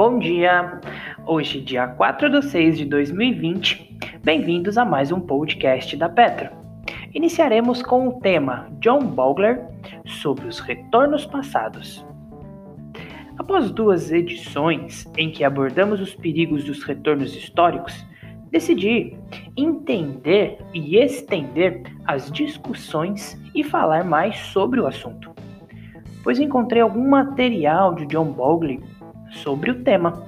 Bom dia! Hoje, dia 4 de 6 de 2020, bem-vindos a mais um podcast da Petra. Iniciaremos com o tema John Bogler sobre os retornos passados. Após duas edições em que abordamos os perigos dos retornos históricos, decidi entender e estender as discussões e falar mais sobre o assunto, pois encontrei algum material de John Bogler sobre o tema.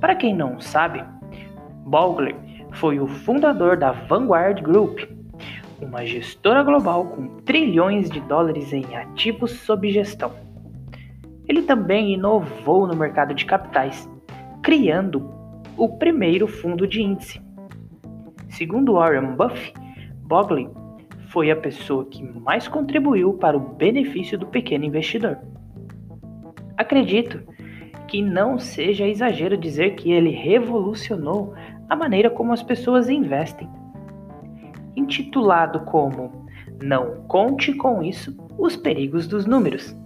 Para quem não sabe, Bogler foi o fundador da Vanguard Group, uma gestora global com trilhões de dólares em ativos sob gestão. Ele também inovou no mercado de capitais, criando o primeiro fundo de índice. Segundo Warren Buffett, Bogley foi a pessoa que mais contribuiu para o benefício do pequeno investidor. Acredito que não seja exagero dizer que ele revolucionou a maneira como as pessoas investem. Intitulado como Não conte com isso, os perigos dos números.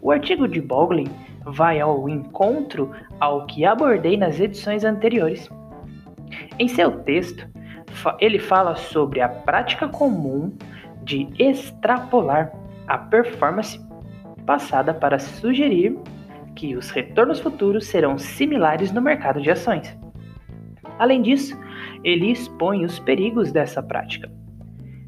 O artigo de Bogley vai ao encontro ao que abordei nas edições anteriores. Em seu texto, ele fala sobre a prática comum de extrapolar a performance passada para sugerir que os retornos futuros serão similares no mercado de ações. Além disso, ele expõe os perigos dessa prática.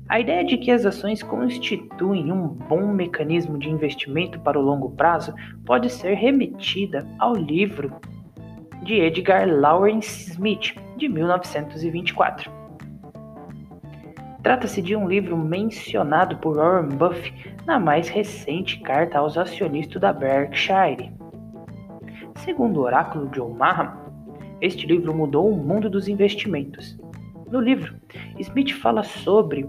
A ideia de que as ações constituem um bom mecanismo de investimento para o longo prazo pode ser remetida ao livro de Edgar Lawrence Smith, de 1924. Trata-se de um livro mencionado por Warren Buffett na mais recente carta aos acionistas da Berkshire. Segundo o oráculo de Omaha, este livro mudou o mundo dos investimentos. No livro, Smith fala sobre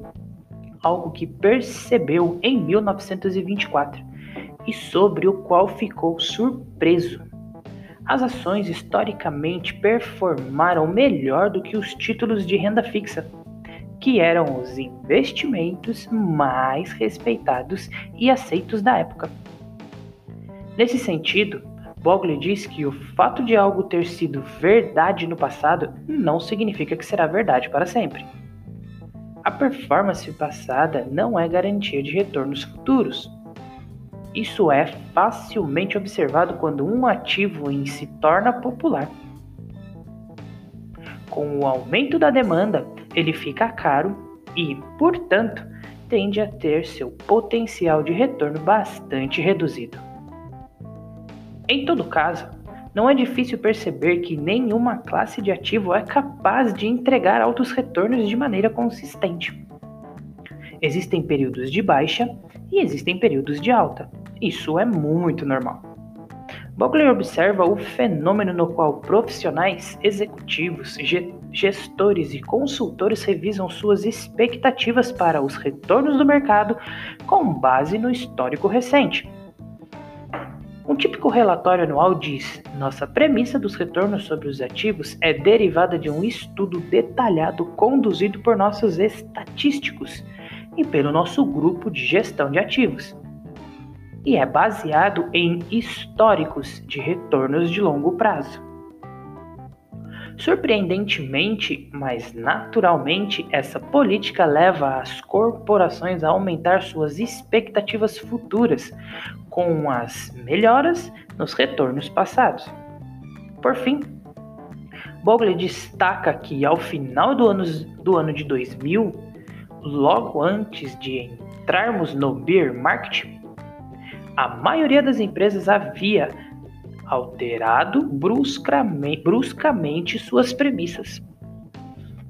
algo que percebeu em 1924 e sobre o qual ficou surpreso. As ações historicamente performaram melhor do que os títulos de renda fixa, que eram os investimentos mais respeitados e aceitos da época. Nesse sentido, Bogley diz que o fato de algo ter sido verdade no passado não significa que será verdade para sempre. A performance passada não é garantia de retornos futuros. Isso é facilmente observado quando um ativo em se torna popular. Com o aumento da demanda, ele fica caro e, portanto, tende a ter seu potencial de retorno bastante reduzido. Em todo caso, não é difícil perceber que nenhuma classe de ativo é capaz de entregar altos retornos de maneira consistente. Existem períodos de baixa Um típico relatório anual diz: nossa premissa dos retornos sobre os ativos é derivada de um estudo detalhado conduzido por nossos estatísticos e pelo nosso grupo de gestão de ativos. E é baseado em históricos de retornos de longo prazo. Surpreendentemente, mas naturalmente, essa política leva as corporações a aumentar suas expectativas futuras com as melhoras nos retornos passados. Por fim, Bogle destaca que ao final do ano, do ano de 2000, logo antes de entrarmos no bear market, a maioria das empresas havia alterado bruscamente, bruscamente suas premissas.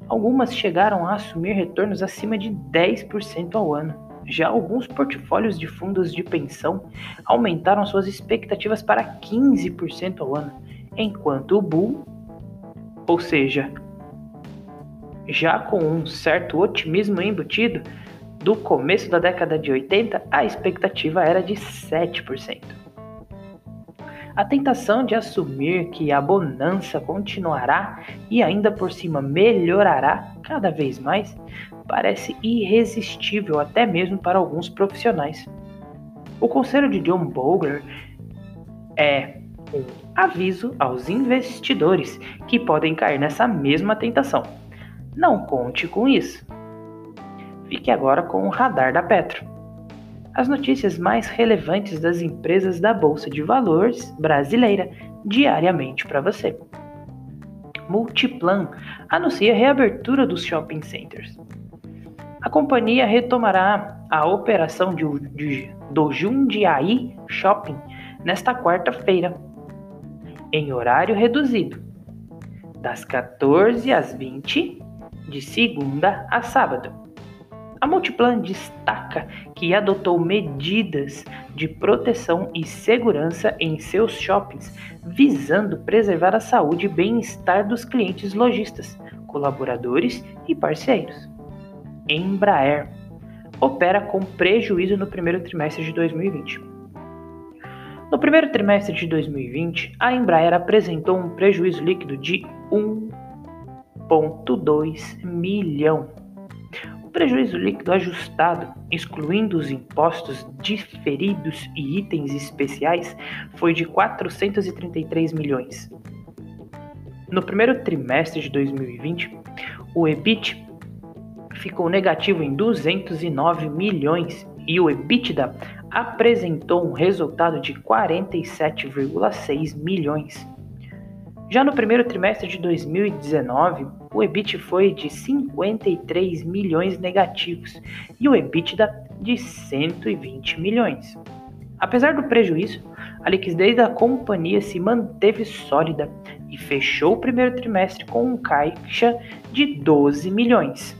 Algumas chegaram a assumir retornos acima de 10% ao ano. Já alguns portfólios de fundos de pensão aumentaram suas expectativas para 15% ao ano, enquanto o bull, ou seja, já com um certo otimismo embutido, do começo da década de 80, a expectativa era de 7%. A tentação de assumir que a bonança continuará e ainda por cima melhorará cada vez mais parece irresistível até mesmo para alguns profissionais. O conselho de John Bogler é um aviso aos investidores que podem cair nessa mesma tentação. Não conte com isso. Fique agora com o radar da Petro. As notícias mais relevantes das empresas da Bolsa de Valores brasileira diariamente para você. Multiplan anuncia reabertura dos shopping centers. A companhia retomará a operação de, de, do Jundiaí Shopping nesta quarta-feira, em horário reduzido, das 14 às 20, de segunda a sábado. A Multiplan destaca que adotou medidas de proteção e segurança em seus shoppings, visando preservar a saúde e bem-estar dos clientes lojistas, colaboradores e parceiros. Embraer opera com prejuízo no primeiro trimestre de 2020. No primeiro trimestre de 2020, a Embraer apresentou um prejuízo líquido de 1,2 milhão. O prejuízo líquido ajustado, excluindo os impostos diferidos e itens especiais, foi de 433 milhões. No primeiro trimestre de 2020, o EBIT ficou negativo em 209 milhões e o EBITDA apresentou um resultado de 47,6 milhões. Já no primeiro trimestre de 2019, o EBIT foi de 53 milhões negativos e o EBITDA de 120 milhões. Apesar do prejuízo, a liquidez da companhia se manteve sólida e fechou o primeiro trimestre com um caixa de 12 milhões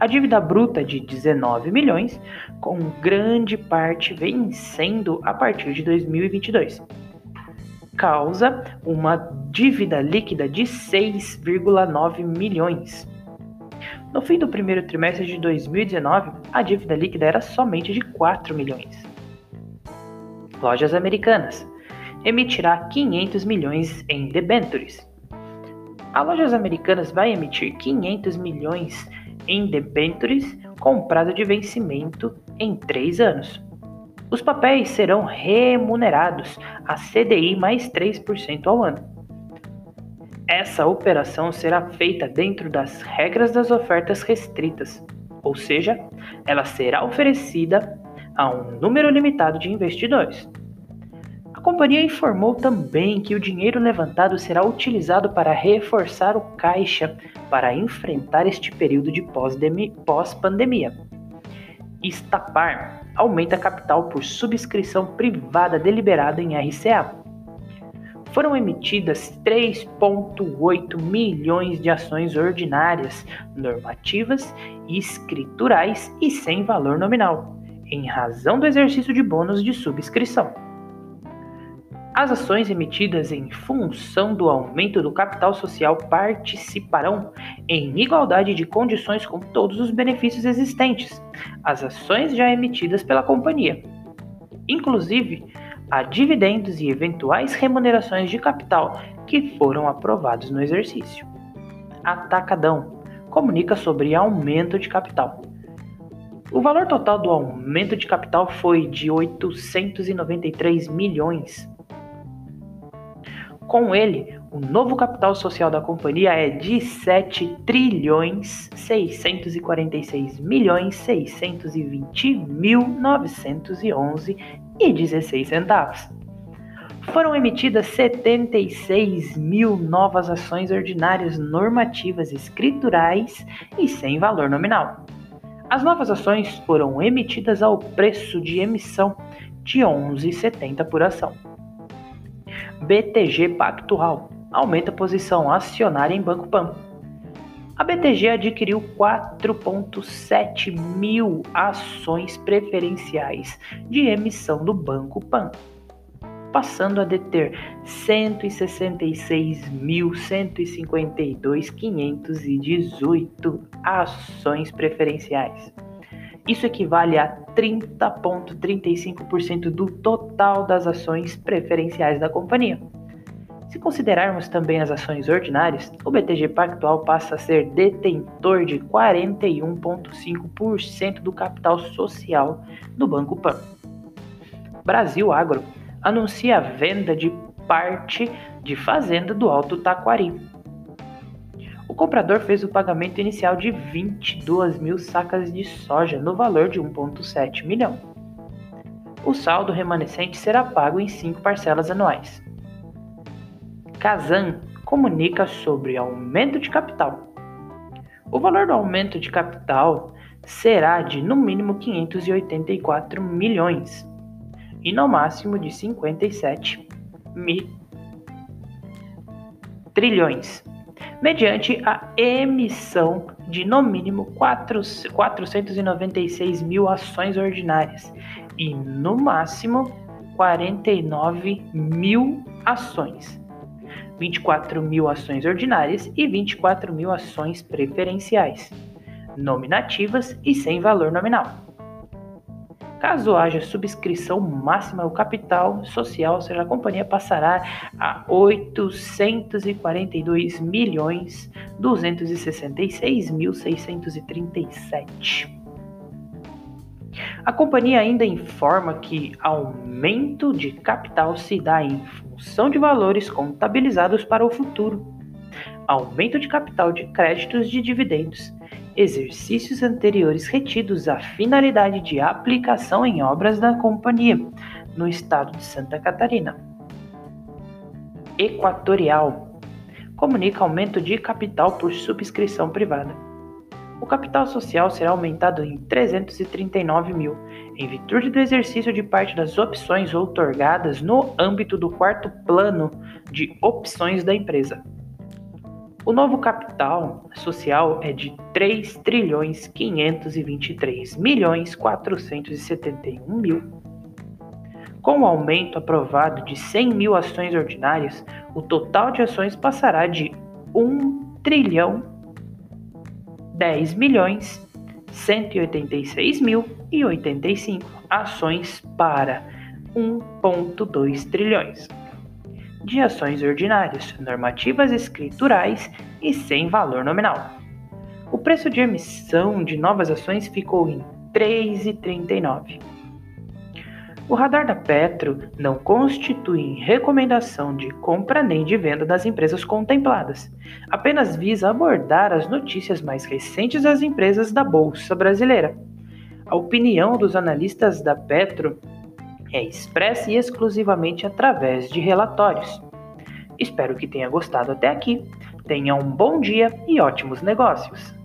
a dívida bruta de 19 milhões, com grande parte vencendo a partir de 2022. Causa uma dívida líquida de 6,9 milhões. No fim do primeiro trimestre de 2019, a dívida líquida era somente de 4 milhões. Lojas Americanas emitirá 500 milhões em debentures. A Lojas Americanas vai emitir 500 milhões em debêntures com prazo de vencimento em três anos. Os papéis serão remunerados a CDI mais 3% ao ano. Essa operação será feita dentro das regras das ofertas restritas, ou seja, ela será oferecida a um número limitado de investidores. A companhia informou também que o dinheiro levantado será utilizado para reforçar o caixa para enfrentar este período de pós-pandemia. Estapar aumenta capital por subscrição privada deliberada em RCA. Foram emitidas 3,8 milhões de ações ordinárias, normativas, escriturais e sem valor nominal, em razão do exercício de bônus de subscrição. As ações emitidas em função do aumento do capital social participarão em igualdade de condições com todos os benefícios existentes, as ações já emitidas pela companhia, inclusive a dividendos e eventuais remunerações de capital que foram aprovados no exercício. Atacadão comunica sobre aumento de capital. O valor total do aumento de capital foi de 893 milhões com ele, o novo capital social da companhia é de 7 trilhões 646 milhões 620 mil 911 e 16 centavos. Foram emitidas 76 mil novas ações ordinárias normativas escriturais e sem valor nominal. As novas ações foram emitidas ao preço de emissão de 11,70 por ação. BTG Pactual aumenta a posição acionária em Banco Pan. A BTG adquiriu 4,7 mil ações preferenciais de emissão do Banco Pan, passando a deter 166.152.518 ações preferenciais. Isso equivale a 30,35% do total das ações preferenciais da companhia. Se considerarmos também as ações ordinárias, o BTG Pactual passa a ser detentor de 41,5% do capital social do Banco Pan. Brasil Agro anuncia a venda de parte de fazenda do Alto Taquari. Comprador fez o pagamento inicial de 22 mil sacas de soja no valor de 1,7 milhão. O saldo remanescente será pago em cinco parcelas anuais. Kazan comunica sobre aumento de capital. O valor do aumento de capital será de no mínimo 584 milhões e no máximo de 57 mil trilhões, mediante a emissão de no mínimo 4, 496 mil ações ordinárias e no máximo 49 mil ações 24 mil ações ordinárias e 24 mil ações preferenciais, nominativas e sem valor nominal. Caso haja subscrição máxima, o capital social, ou seja, a companhia passará a 842 milhões 266 mil 637. A companhia ainda informa que aumento de capital se dá em função de valores contabilizados para o futuro, aumento de capital de créditos de dividendos, exercícios anteriores retidos à finalidade de aplicação em obras da companhia no estado de Santa Catarina. Equatorial comunica aumento de capital por subscrição privada o capital social será aumentado em 339 mil, em virtude do exercício de parte das opções outorgadas no âmbito do quarto plano de opções da empresa. O novo capital social é de 3 trilhões 523 milhões 471 mil. Com o aumento aprovado de 100 mil ações ordinárias, o total de ações passará de 1 trilhão 10 milhões 186 mil e 85 ações para 1,2 trilhões de ações ordinárias, normativas escriturais e sem valor nominal. O preço de emissão de novas ações ficou em R$ 3,39. O radar da Petro não constitui recomendação de compra nem de venda das empresas contempladas, apenas visa abordar as notícias mais recentes das empresas da Bolsa Brasileira. A opinião dos analistas da Petro é expressa e exclusivamente através de relatórios. Espero que tenha gostado até aqui. Tenha um bom dia e ótimos negócios!